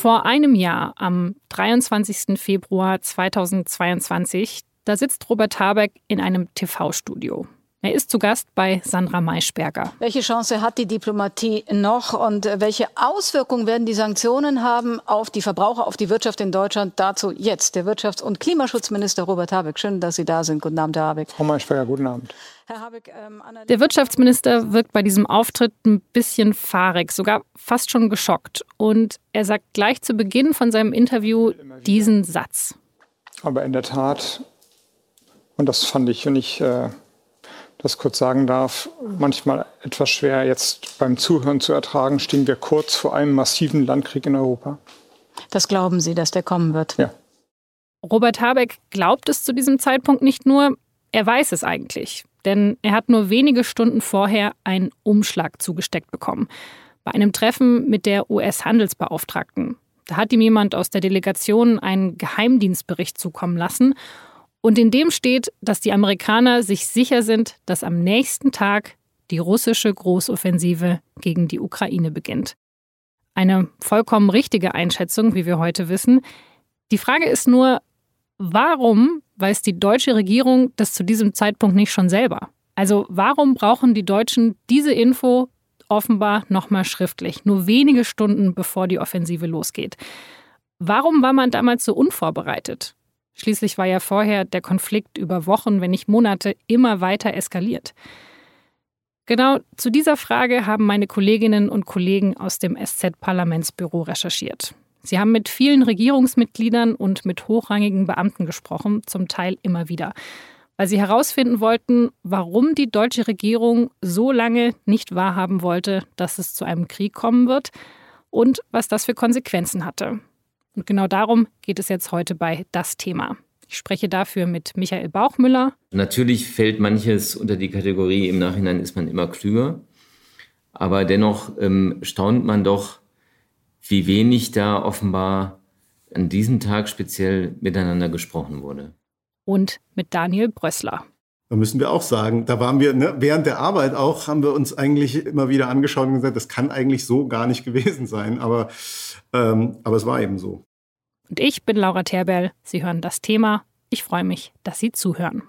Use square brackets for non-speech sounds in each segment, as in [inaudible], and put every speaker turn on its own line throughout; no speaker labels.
Vor einem Jahr, am 23. Februar 2022, da sitzt Robert Habeck in einem TV-Studio. Er ist zu Gast bei Sandra Maischberger.
Welche Chance hat die Diplomatie noch und welche Auswirkungen werden die Sanktionen haben auf die Verbraucher, auf die Wirtschaft in Deutschland? Dazu jetzt der Wirtschafts- und Klimaschutzminister Robert Habeck. Schön, dass Sie da sind. Guten Abend, Herr Habeck.
Frau Maischberger, guten Abend.
Herr Habeck, ähm, der Wirtschaftsminister wirkt bei diesem Auftritt ein bisschen fahrig, sogar fast schon geschockt. Und er sagt gleich zu Beginn von seinem Interview diesen Satz.
Aber in der Tat, und das fand ich, wenn ich äh, das kurz sagen darf, manchmal etwas schwer jetzt beim Zuhören zu ertragen, stehen wir kurz vor einem massiven Landkrieg in Europa.
Das glauben Sie, dass der kommen wird?
Ja.
Robert Habeck glaubt es zu diesem Zeitpunkt nicht nur, er weiß es eigentlich. Denn er hat nur wenige Stunden vorher einen Umschlag zugesteckt bekommen. Bei einem Treffen mit der US-Handelsbeauftragten. Da hat ihm jemand aus der Delegation einen Geheimdienstbericht zukommen lassen und in dem steht, dass die Amerikaner sich sicher sind, dass am nächsten Tag die russische Großoffensive gegen die Ukraine beginnt. Eine vollkommen richtige Einschätzung, wie wir heute wissen. Die Frage ist nur, warum weiß die deutsche Regierung das zu diesem Zeitpunkt nicht schon selber? Also warum brauchen die Deutschen diese Info offenbar nochmal schriftlich, nur wenige Stunden bevor die Offensive losgeht? Warum war man damals so unvorbereitet? Schließlich war ja vorher der Konflikt über Wochen, wenn nicht Monate, immer weiter eskaliert. Genau zu dieser Frage haben meine Kolleginnen und Kollegen aus dem SZ-Parlamentsbüro recherchiert. Sie haben mit vielen Regierungsmitgliedern und mit hochrangigen Beamten gesprochen, zum Teil immer wieder, weil sie herausfinden wollten, warum die deutsche Regierung so lange nicht wahrhaben wollte, dass es zu einem Krieg kommen wird und was das für Konsequenzen hatte. Und genau darum geht es jetzt heute bei Das Thema. Ich spreche dafür mit Michael Bauchmüller.
Natürlich fällt manches unter die Kategorie, im Nachhinein ist man immer klüger. Aber dennoch ähm, staunt man doch, wie wenig da offenbar an diesem Tag speziell miteinander gesprochen wurde.
Und mit Daniel Brössler.
Da müssen wir auch sagen, da waren wir ne, während der Arbeit auch, haben wir uns eigentlich immer wieder angeschaut und gesagt, das kann eigentlich so gar nicht [laughs] gewesen sein. Aber ähm, aber es war eben so.
Und ich bin Laura Terbell. Sie hören das Thema. Ich freue mich, dass Sie zuhören.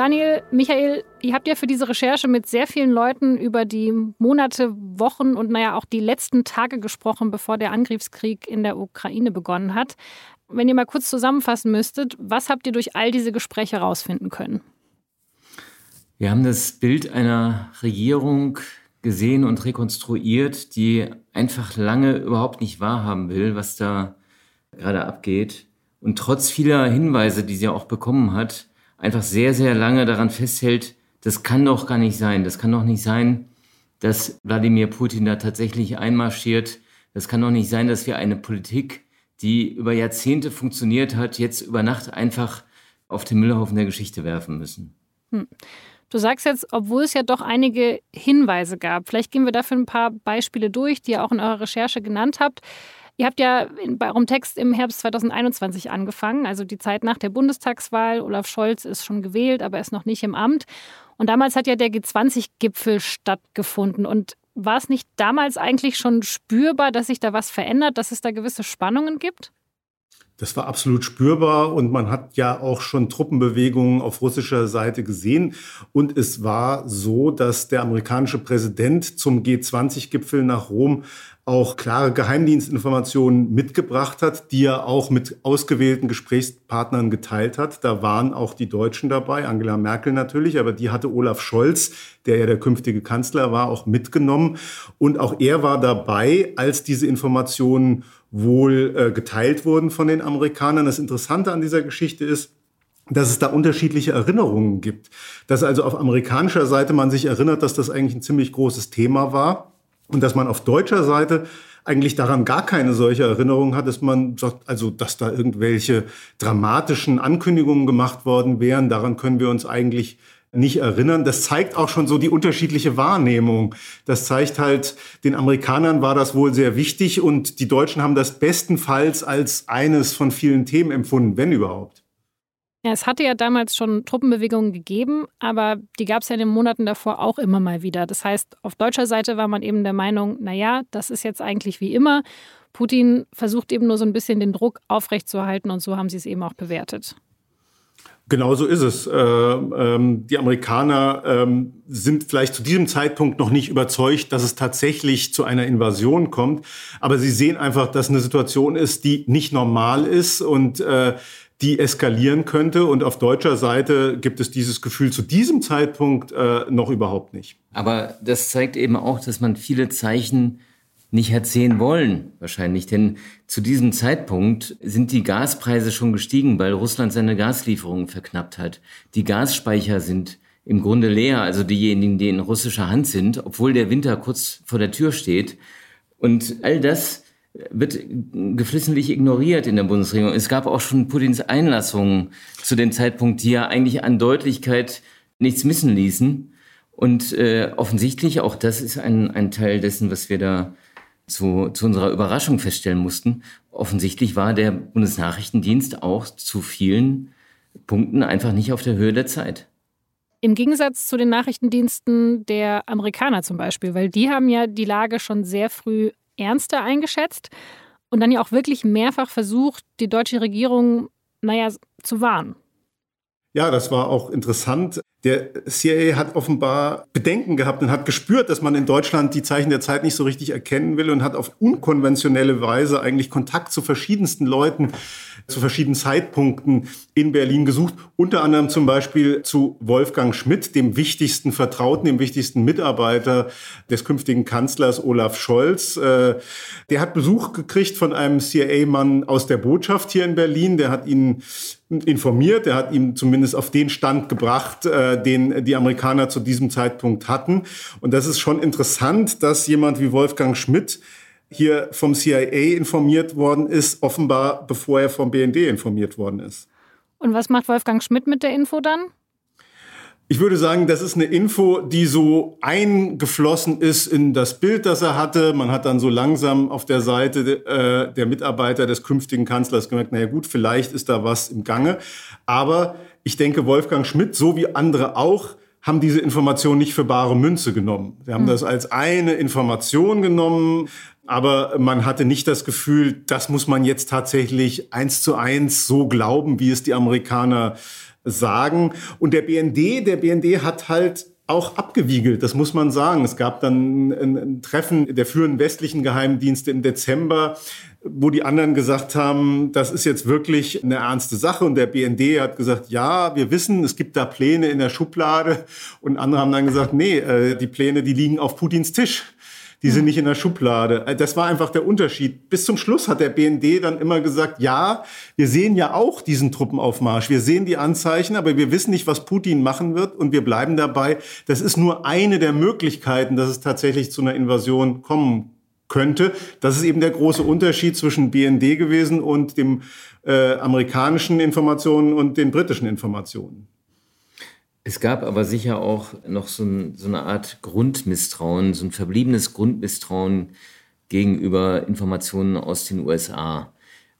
Daniel, Michael, ihr habt ja für diese Recherche mit sehr vielen Leuten über die Monate, Wochen und naja auch die letzten Tage gesprochen, bevor der Angriffskrieg in der Ukraine begonnen hat. Wenn ihr mal kurz zusammenfassen müsstet, was habt ihr durch all diese Gespräche herausfinden können?
Wir haben das Bild einer Regierung gesehen und rekonstruiert, die einfach lange überhaupt nicht wahrhaben will, was da gerade abgeht. Und trotz vieler Hinweise, die sie auch bekommen hat, einfach sehr, sehr lange daran festhält, das kann doch gar nicht sein. Das kann doch nicht sein, dass Wladimir Putin da tatsächlich einmarschiert. Das kann doch nicht sein, dass wir eine Politik, die über Jahrzehnte funktioniert hat, jetzt über Nacht einfach auf den Müllhaufen der Geschichte werfen müssen. Hm.
Du sagst jetzt, obwohl es ja doch einige Hinweise gab. Vielleicht gehen wir dafür ein paar Beispiele durch, die ihr auch in eurer Recherche genannt habt. Ihr habt ja bei eurem Text im Herbst 2021 angefangen, also die Zeit nach der Bundestagswahl. Olaf Scholz ist schon gewählt, aber ist noch nicht im Amt. Und damals hat ja der G20-Gipfel stattgefunden. Und war es nicht damals eigentlich schon spürbar, dass sich da was verändert, dass es da gewisse Spannungen gibt?
Das war absolut spürbar und man hat ja auch schon Truppenbewegungen auf russischer Seite gesehen. Und es war so, dass der amerikanische Präsident zum G20-Gipfel nach Rom auch klare Geheimdienstinformationen mitgebracht hat, die er auch mit ausgewählten Gesprächspartnern geteilt hat. Da waren auch die Deutschen dabei, Angela Merkel natürlich, aber die hatte Olaf Scholz, der ja der künftige Kanzler war, auch mitgenommen. Und auch er war dabei, als diese Informationen wohl äh, geteilt wurden von den Amerikanern. Das Interessante an dieser Geschichte ist, dass es da unterschiedliche Erinnerungen gibt. Dass also auf amerikanischer Seite man sich erinnert, dass das eigentlich ein ziemlich großes Thema war und dass man auf deutscher Seite eigentlich daran gar keine solche Erinnerung hat, dass man sagt, also dass da irgendwelche dramatischen Ankündigungen gemacht worden wären, daran können wir uns eigentlich nicht erinnern. Das zeigt auch schon so die unterschiedliche Wahrnehmung. Das zeigt halt, den Amerikanern war das wohl sehr wichtig und die Deutschen haben das bestenfalls als eines von vielen Themen empfunden, wenn überhaupt.
Ja, es hatte ja damals schon Truppenbewegungen gegeben, aber die gab es ja in den Monaten davor auch immer mal wieder. Das heißt, auf deutscher Seite war man eben der Meinung, naja, das ist jetzt eigentlich wie immer. Putin versucht eben nur so ein bisschen den Druck aufrechtzuerhalten und so haben sie es eben auch bewertet.
Genau so ist es. Äh, ähm, die Amerikaner ähm, sind vielleicht zu diesem Zeitpunkt noch nicht überzeugt, dass es tatsächlich zu einer Invasion kommt. Aber sie sehen einfach, dass eine Situation ist, die nicht normal ist und äh, die eskalieren könnte. Und auf deutscher Seite gibt es dieses Gefühl zu diesem Zeitpunkt äh, noch überhaupt nicht.
Aber das zeigt eben auch, dass man viele Zeichen nicht hat sehen wollen, wahrscheinlich. Denn zu diesem Zeitpunkt sind die Gaspreise schon gestiegen, weil Russland seine Gaslieferungen verknappt hat. Die Gasspeicher sind im Grunde leer, also diejenigen, die in russischer Hand sind, obwohl der Winter kurz vor der Tür steht. Und all das wird geflissentlich ignoriert in der Bundesregierung. Es gab auch schon Putins Einlassungen zu dem Zeitpunkt, die ja eigentlich an Deutlichkeit nichts missen ließen. Und äh, offensichtlich, auch das ist ein, ein Teil dessen, was wir da zu, zu unserer Überraschung feststellen mussten, offensichtlich war der Bundesnachrichtendienst auch zu vielen Punkten einfach nicht auf der Höhe der Zeit.
Im Gegensatz zu den Nachrichtendiensten der Amerikaner zum Beispiel, weil die haben ja die Lage schon sehr früh ernster eingeschätzt und dann ja auch wirklich mehrfach versucht, die deutsche Regierung, naja, zu warnen.
Ja, das war auch interessant. Der CIA hat offenbar Bedenken gehabt und hat gespürt, dass man in Deutschland die Zeichen der Zeit nicht so richtig erkennen will und hat auf unkonventionelle Weise eigentlich Kontakt zu verschiedensten Leuten zu verschiedenen Zeitpunkten in Berlin gesucht. Unter anderem zum Beispiel zu Wolfgang Schmidt, dem wichtigsten Vertrauten, dem wichtigsten Mitarbeiter des künftigen Kanzlers Olaf Scholz. Äh, der hat Besuch gekriegt von einem CIA-Mann aus der Botschaft hier in Berlin. Der hat ihn informiert, der hat ihm zumindest auf den Stand gebracht, äh, den die Amerikaner zu diesem Zeitpunkt hatten. Und das ist schon interessant, dass jemand wie Wolfgang Schmidt hier vom CIA informiert worden ist, offenbar bevor er vom BND informiert worden ist.
Und was macht Wolfgang Schmidt mit der Info dann?
Ich würde sagen, das ist eine Info, die so eingeflossen ist in das Bild, das er hatte. Man hat dann so langsam auf der Seite äh, der Mitarbeiter des künftigen Kanzlers gemerkt, naja gut, vielleicht ist da was im Gange. Aber ich denke, Wolfgang Schmidt, so wie andere auch, haben diese Information nicht für bare Münze genommen. Sie haben mhm. das als eine Information genommen, aber man hatte nicht das Gefühl, das muss man jetzt tatsächlich eins zu eins so glauben, wie es die Amerikaner sagen. Und der BND, der BND hat halt auch abgewiegelt, das muss man sagen. Es gab dann ein, ein, Treffen der führenden westlichen Geheimdienste im Dezember, wo die anderen gesagt haben, das ist jetzt wirklich eine ernste Sache. Und der BND hat gesagt, ja, wir wissen, es gibt da Pläne in der Schublade. Und andere haben dann gesagt, nee, äh, die Pläne, die liegen auf Putins Tisch die sind nicht in der Schublade. Äh, das war einfach der Unterschied. Bis zum Schluss hat der BND dann immer gesagt, ja, wir sehen ja auch diesen Truppenaufmarsch, wir sehen die Anzeichen, aber wir wissen nicht, was Putin machen wird und wir bleiben dabei. Das ist nur eine der Möglichkeiten, dass es tatsächlich zu einer Invasion kommen könnte. Das ist eben der große Unterschied zwischen BND gewesen und dem äh, amerikanischen Informationen und den britischen Informationen.
Es gab aber sicher auch noch so, ein, so, eine Art Grundmisstrauen, so ein verbliebenes Grundmisstrauen gegenüber Informationen aus den USA,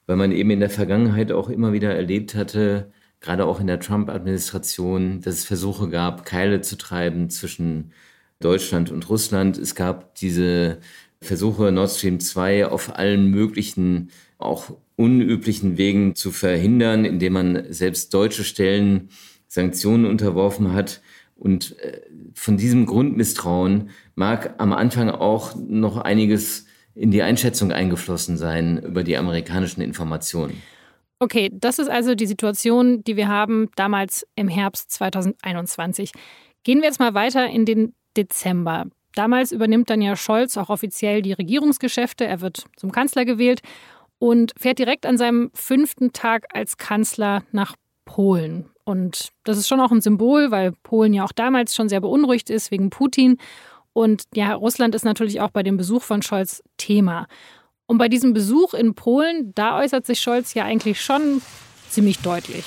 weil man eben in der Vergangenheit auch immer wieder erlebt hatte, gerade auch in der Trump-Administration, dass es Versuche gab, Keile zu treiben zwischen Deutschland und Russland. Es gab diese Versuche, Nord Stream 2 auf allen möglichen, auch unüblichen Wegen zu verhindern, indem man selbst deutsche Stellen Sanktionen unterworfen hat. Und äh, von diesem Grundmisstrauen mag am Anfang auch noch einiges in die Einschätzung eingeflossen sein über die amerikanischen Informationen.
Okay, das ist also die Situation, die wir haben damals im Herbst 2021. Gehen wir jetzt mal weiter in den Dezember. Damals übernimmt dann ja Scholz auch offiziell die Regierungsgeschäfte. Er wird zum Kanzler gewählt und fährt direkt an seinem fünften Tag als Kanzler nach Polen. Und das ist schon auch ein Symbol, weil Polen ja auch damals schon sehr beunruhigt ist wegen Putin. Und ja, Russland ist natürlich auch bei dem Besuch von Scholz Thema. Und bei diesem Besuch in Polen, da äußert sich Scholz ja eigentlich schon ziemlich deutlich.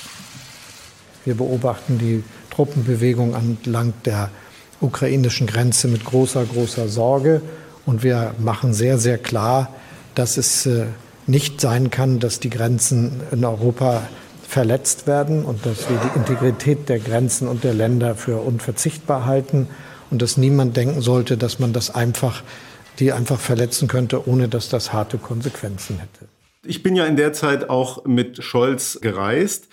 Wir beobachten die Truppenbewegung entlang der ukrainischen Grenze mit großer, großer Sorge. Und wir machen sehr, sehr klar, dass es äh, nicht sein kann, dass die Grenzen in Europa verletzt werden und dass wir die Integrität der Grenzen und der Länder für unverzichtbar halten und dass niemand denken sollte, dass man das einfach, die einfach verletzen könnte, ohne dass das harte Konsequenzen hätte.
Ich bin ja in der Zeit auch mit Scholz gereist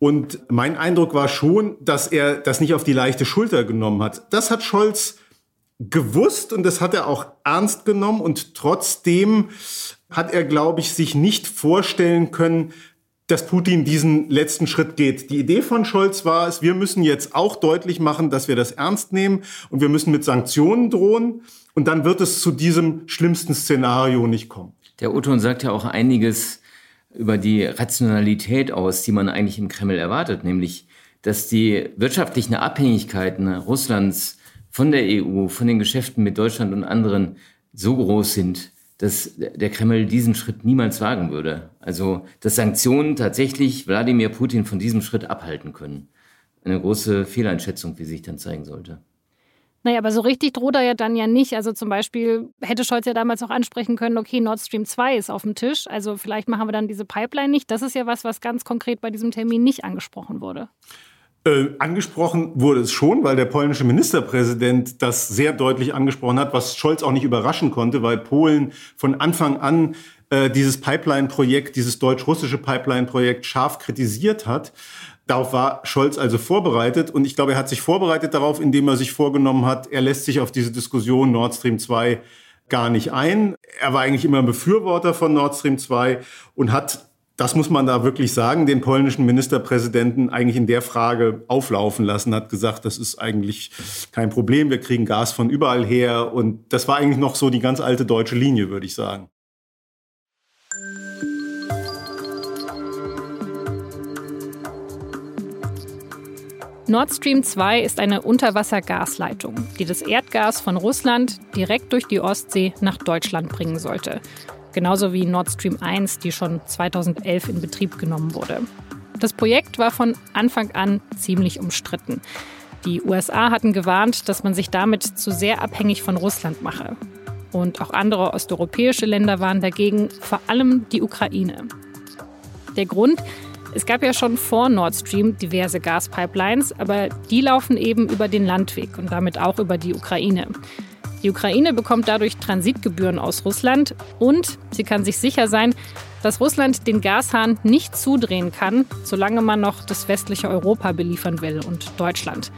und mein Eindruck war schon, dass er das nicht auf die leichte Schulter genommen hat. Das hat Scholz gewusst und das hat er auch ernst genommen und trotzdem hat er, glaube ich, sich nicht vorstellen können, dass Putin diesen letzten Schritt geht. Die Idee von Scholz war es, wir müssen jetzt auch deutlich machen, dass wir das ernst nehmen und wir müssen mit Sanktionen drohen und dann wird es zu diesem schlimmsten Szenario nicht kommen.
Der Oton sagt ja auch einiges über die Rationalität aus, die man eigentlich im Kreml erwartet, nämlich dass die wirtschaftlichen Abhängigkeiten Russlands von der EU, von den Geschäften mit Deutschland und anderen so groß sind, dass der Kreml diesen Schritt niemals wagen würde. Also, dass Sanktionen tatsächlich Wladimir Putin von diesem Schritt abhalten können. Eine große Fehleinschätzung, wie sich dann zeigen sollte.
Naja, aber so richtig droht er ja dann ja nicht. Also zum Beispiel hätte Scholz ja damals auch ansprechen können, okay, Nord Stream 2 ist auf dem Tisch. Also vielleicht machen wir dann diese Pipeline nicht. Das ist ja was, was ganz konkret bei diesem Termin nicht angesprochen wurde.
Äh, angesprochen wurde es schon, weil der polnische Ministerpräsident das sehr deutlich angesprochen hat, was Scholz auch nicht überraschen konnte, weil Polen von Anfang an äh, dieses Pipeline-Projekt, dieses deutsch-russische Pipeline-Projekt scharf kritisiert hat. Darauf war Scholz also vorbereitet und ich glaube, er hat sich vorbereitet darauf, indem er sich vorgenommen hat, er lässt sich auf diese Diskussion Nord Stream 2 gar nicht ein. Er war eigentlich immer ein Befürworter von Nord Stream 2 und hat das muss man da wirklich sagen, den polnischen Ministerpräsidenten eigentlich in der Frage auflaufen lassen, hat gesagt, das ist eigentlich kein Problem, wir kriegen Gas von überall her. Und das war eigentlich noch so die ganz alte deutsche Linie, würde ich sagen.
Nord Stream 2 ist eine Unterwassergasleitung, die das Erdgas von Russland direkt durch die Ostsee nach Deutschland bringen sollte genauso wie Nord Stream 1, die schon 2011 in Betrieb genommen wurde. Das Projekt war von Anfang an ziemlich umstritten. Die USA hatten gewarnt, dass man sich damit zu sehr abhängig von Russland mache. Und auch andere osteuropäische Länder waren dagegen, vor allem die Ukraine. Der Grund, es gab ja schon vor Nord Stream diverse Gaspipelines, aber die laufen eben über den Landweg und damit auch über die Ukraine. Die Ukraine bekommt dadurch Transitgebühren aus Russland und sie kann sich sicher sein, dass Russland den Gashahn nicht zudrehen kann, solange man noch das westliche Europa beliefern will und Deutschland.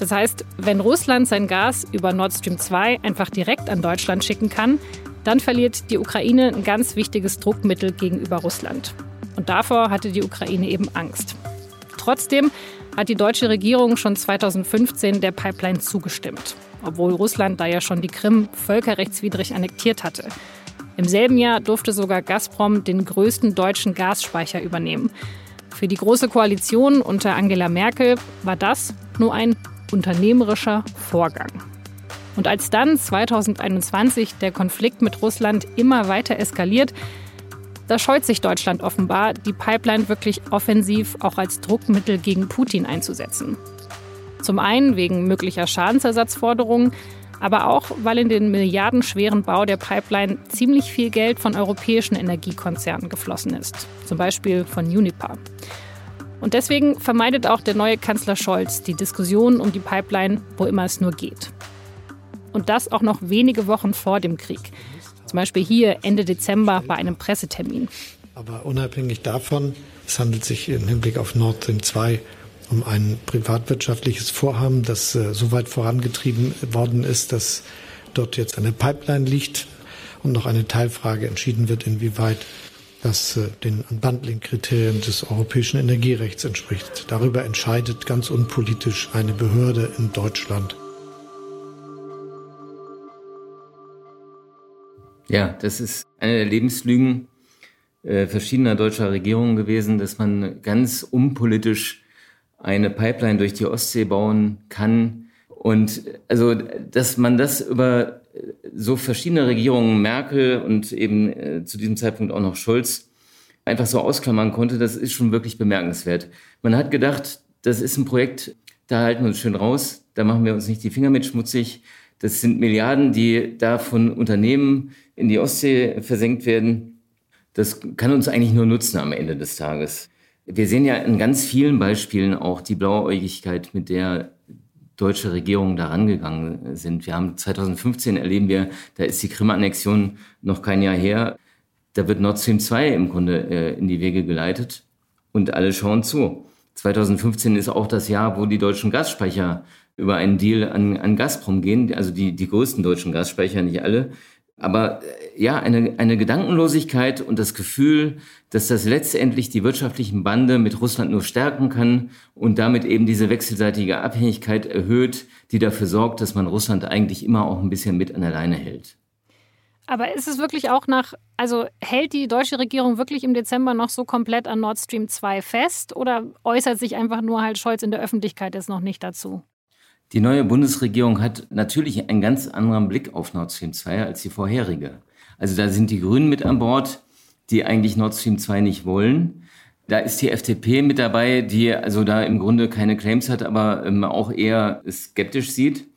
Das heißt, wenn Russland sein Gas über Nord Stream 2 einfach direkt an Deutschland schicken kann, dann verliert die Ukraine ein ganz wichtiges Druckmittel gegenüber Russland. Und davor hatte die Ukraine eben Angst. Trotzdem hat die deutsche Regierung schon 2015 der Pipeline zugestimmt obwohl Russland da ja schon die Krim völkerrechtswidrig annektiert hatte. Im selben Jahr durfte sogar Gazprom den größten deutschen Gasspeicher übernehmen. Für die Große Koalition unter Angela Merkel war das nur ein unternehmerischer Vorgang. Und als dann 2021 der Konflikt mit Russland immer weiter eskaliert, da scheut sich Deutschland offenbar, die Pipeline wirklich offensiv auch als Druckmittel gegen Putin einzusetzen. Zum einen wegen möglicher Schadensersatzforderungen, aber auch, weil in den milliardenschweren Bau der Pipeline ziemlich viel Geld von europäischen Energiekonzernen geflossen ist, zum Beispiel von Uniper. Und deswegen vermeidet auch der neue Kanzler Scholz die Diskussion um die Pipeline, wo immer es nur geht. Und das auch noch wenige Wochen vor dem Krieg. Zum Beispiel hier Ende Dezember bei einem Pressetermin.
Aber unabhängig davon, es handelt sich im Hinblick auf Nord Stream 2 um ein privatwirtschaftliches Vorhaben, das äh, so weit vorangetrieben worden ist, dass dort jetzt eine Pipeline liegt und noch eine Teilfrage entschieden wird, inwieweit das äh, den Unbundling-Kriterien des europäischen Energierechts entspricht. Darüber entscheidet ganz unpolitisch eine Behörde in Deutschland.
Ja, das ist eine der Lebenslügen äh, verschiedener deutscher Regierungen gewesen, dass man ganz unpolitisch eine Pipeline durch die Ostsee bauen kann. Und also, dass man das über so verschiedene Regierungen, Merkel und eben äh, zu diesem Zeitpunkt auch noch Scholz, einfach so ausklammern konnte, das ist schon wirklich bemerkenswert. Man hat gedacht, das ist ein Projekt, da halten wir uns schön raus, da machen wir uns nicht die Finger mit schmutzig. Das sind Milliarden, die da von Unternehmen in die Ostsee versenkt werden. Das kann uns eigentlich nur nutzen am Ende des Tages. Wir sehen ja in ganz vielen Beispielen auch die Blauäugigkeit, mit der deutsche Regierungen da rangegangen sind. Wir haben 2015 erleben wir, da ist die Krim-Annexion noch kein Jahr her. Da wird Nord Stream 2 im Grunde äh, in die Wege geleitet und alle schauen zu. 2015 ist auch das Jahr, wo die deutschen Gasspeicher über einen Deal an, an Gazprom gehen, also die, die größten deutschen Gasspeicher, nicht alle. Aber äh, ja, eine, eine Gedankenlosigkeit und das Gefühl, dass das letztendlich die wirtschaftlichen Bande mit Russland nur stärken kann und damit eben diese wechselseitige Abhängigkeit erhöht, die dafür sorgt, dass man Russland eigentlich immer auch ein bisschen mit an der Leine hält.
Aber ist es wirklich auch nach, also hält die deutsche Regierung wirklich im Dezember noch so komplett an Nord Stream 2 fest oder äußert sich einfach nur halt Scholz in der Öffentlichkeit jetzt noch nicht dazu?
Die neue Bundesregierung hat natürlich einen ganz anderen Blick auf Nord Stream 2 als die vorherige. Also da sind die Grünen mit an Bord, die eigentlich Nord Stream 2 nicht wollen. Da ist die FDP mit dabei, die also da im Grunde keine Claims hat, aber ähm, auch eher skeptisch sieht.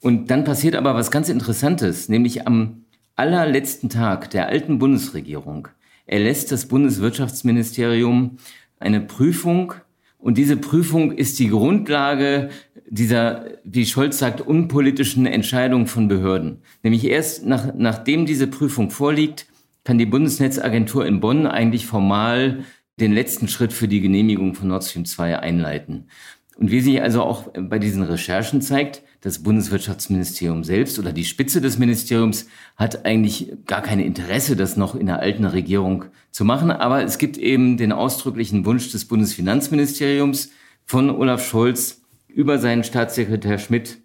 Und dann passiert aber was ganz Interessantes, nämlich am allerletzten Tag der alten Bundesregierung erlässt das Bundeswirtschaftsministerium eine Prüfung und diese Prüfung ist die Grundlage dieser, wie Scholz sagt, unpolitischen Entscheidung von Behörden. Nämlich erst nach, nachdem diese Prüfung vorliegt, kann die Bundesnetzagentur in Bonn eigentlich formal den letzten Schritt für die Genehmigung von Nord Stream 2 einleiten. Und wie sich also auch bei diesen Recherchen zeigt, das Bundeswirtschaftsministerium selbst oder die Spitze des Ministeriums hat eigentlich gar kein Interesse, das noch in der alten Regierung zu machen. Aber es gibt eben den ausdrücklichen Wunsch des Bundesfinanzministeriums von Olaf Scholz über seinen Staatssekretär Schmidt,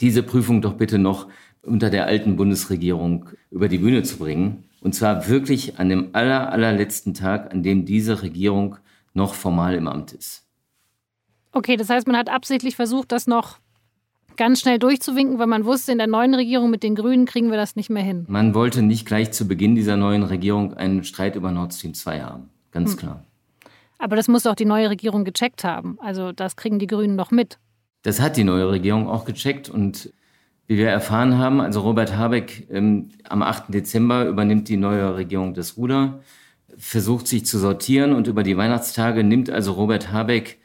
diese Prüfung doch bitte noch unter der alten Bundesregierung über die Bühne zu bringen. Und zwar wirklich an dem aller, allerletzten Tag, an dem diese Regierung noch formal im Amt ist.
Okay, das heißt, man hat absichtlich versucht, das noch ganz schnell durchzuwinken, weil man wusste, in der neuen Regierung mit den Grünen kriegen wir das nicht mehr hin.
Man wollte nicht gleich zu Beginn dieser neuen Regierung einen Streit über Nord Stream 2 haben. Ganz hm. klar.
Aber das muss auch die neue Regierung gecheckt haben. Also das kriegen die Grünen noch mit.
Das hat die neue Regierung auch gecheckt. Und wie wir erfahren haben, also Robert Habeck ähm, am 8. Dezember übernimmt die neue Regierung das Ruder, versucht sich zu sortieren und über die Weihnachtstage nimmt also Robert Habeck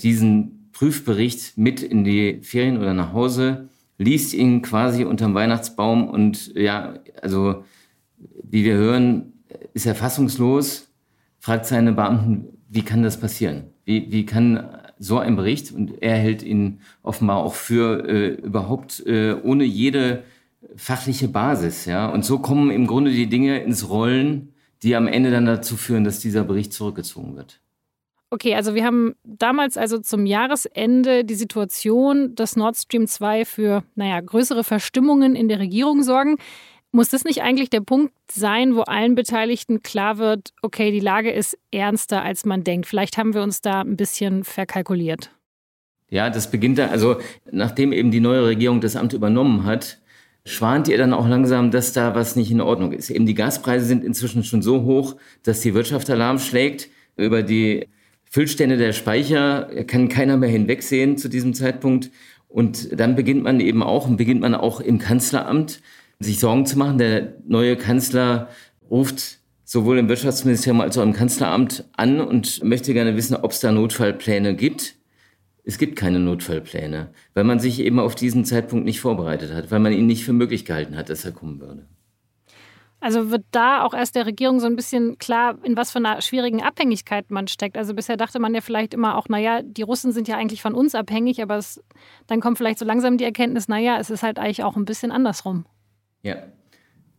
diesen Prüfbericht mit in die Ferien oder nach Hause, liest ihn quasi unterm Weihnachtsbaum und ja, also wie wir hören, ist er fassungslos, fragt seine Beamten, wie kann das passieren? Wie, wie kann so ein Bericht, und er hält ihn offenbar auch für äh, überhaupt äh, ohne jede fachliche Basis, ja. Und so kommen im Grunde die Dinge ins Rollen, die am Ende dann dazu führen, dass dieser Bericht zurückgezogen wird.
Okay, also wir haben damals also zum Jahresende die Situation, dass Nord Stream 2 für, naja, größere Verstimmungen in der Regierung sorgen. Muss das nicht eigentlich der Punkt sein, wo allen Beteiligten klar wird, okay, die Lage ist ernster, als man denkt? Vielleicht haben wir uns da ein bisschen verkalkuliert.
Ja, das beginnt da, also nachdem eben die neue Regierung das Amt übernommen hat, schwant ihr dann auch langsam, dass da was nicht in Ordnung ist. Eben die Gaspreise sind inzwischen schon so hoch, dass die Wirtschaft Alarm schlägt über die Füllstände der Speicher kann keiner mehr hinwegsehen zu diesem Zeitpunkt. Und dann beginnt man eben auch, beginnt man auch im Kanzleramt, sich Sorgen zu machen. Der neue Kanzler ruft sowohl im Wirtschaftsministerium als auch im Kanzleramt an und möchte gerne wissen, ob es da Notfallpläne gibt. Es gibt keine Notfallpläne, weil man sich eben auf diesen Zeitpunkt nicht vorbereitet hat, weil man ihn nicht für möglich gehalten hat, dass er kommen würde.
Also wird da auch erst der Regierung so ein bisschen klar, in was für einer schwierigen Abhängigkeit man steckt. Also bisher dachte man ja vielleicht immer auch, naja, die Russen sind ja eigentlich von uns abhängig, aber es, dann kommt vielleicht so langsam die Erkenntnis, naja, es ist halt eigentlich auch ein bisschen andersrum.
Ja,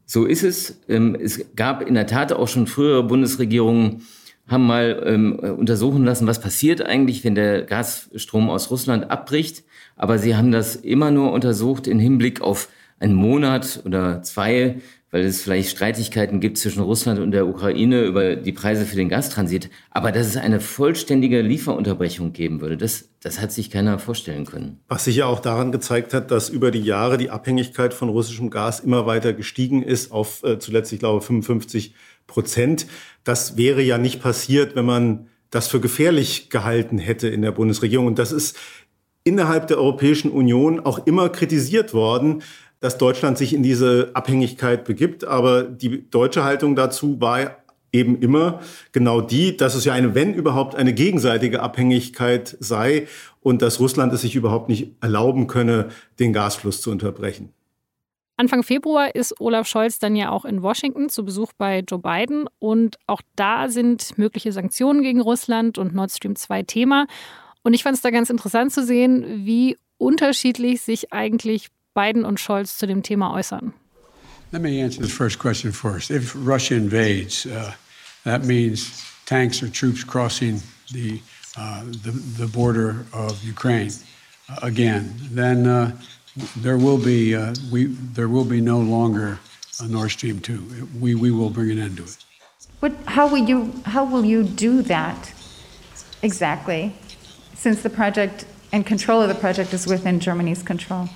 so ist es. Ähm, es gab in der Tat auch schon frühere Bundesregierungen, haben mal ähm, untersuchen lassen, was passiert eigentlich, wenn der Gasstrom aus Russland abbricht. Aber sie haben das immer nur untersucht im Hinblick auf einen Monat oder zwei, weil es vielleicht Streitigkeiten gibt zwischen Russland und der Ukraine über die Preise für den Gastransit. Aber dass es eine vollständige Lieferunterbrechung geben würde, das, das hat sich keiner vorstellen können.
Was sich ja auch daran gezeigt hat, dass über die Jahre die Abhängigkeit von russischem Gas immer weiter gestiegen ist auf äh, zuletzt, ich glaube, 55 Prozent. Das wäre ja nicht passiert, wenn man das für gefährlich gehalten hätte in der Bundesregierung. Und das ist innerhalb der Europäischen Union auch immer kritisiert worden, dass Deutschland sich in diese Abhängigkeit begibt. Aber die deutsche Haltung dazu war eben immer genau die, dass es ja eine, wenn überhaupt, eine gegenseitige Abhängigkeit sei und dass Russland es sich überhaupt nicht erlauben könne, den Gasfluss zu unterbrechen.
Anfang Februar ist Olaf Scholz dann ja auch in Washington zu Besuch bei Joe Biden. Und auch da sind mögliche Sanktionen gegen Russland und Nord Stream 2 Thema. Und ich fand es da ganz interessant zu sehen, wie unterschiedlich sich eigentlich Biden und Scholz zu dem Thema äußern.
Let me answer the first question first. If Russia invades, uh, that means tanks or troops crossing the, uh, the, the, border of Ukraine uh, again. Then uh, there will be uh, we there will be no longer a Nord Stream two. We we will bring an end to it.
What? How will you how will you do that exactly? Since the project and control of the project is within Germany's control.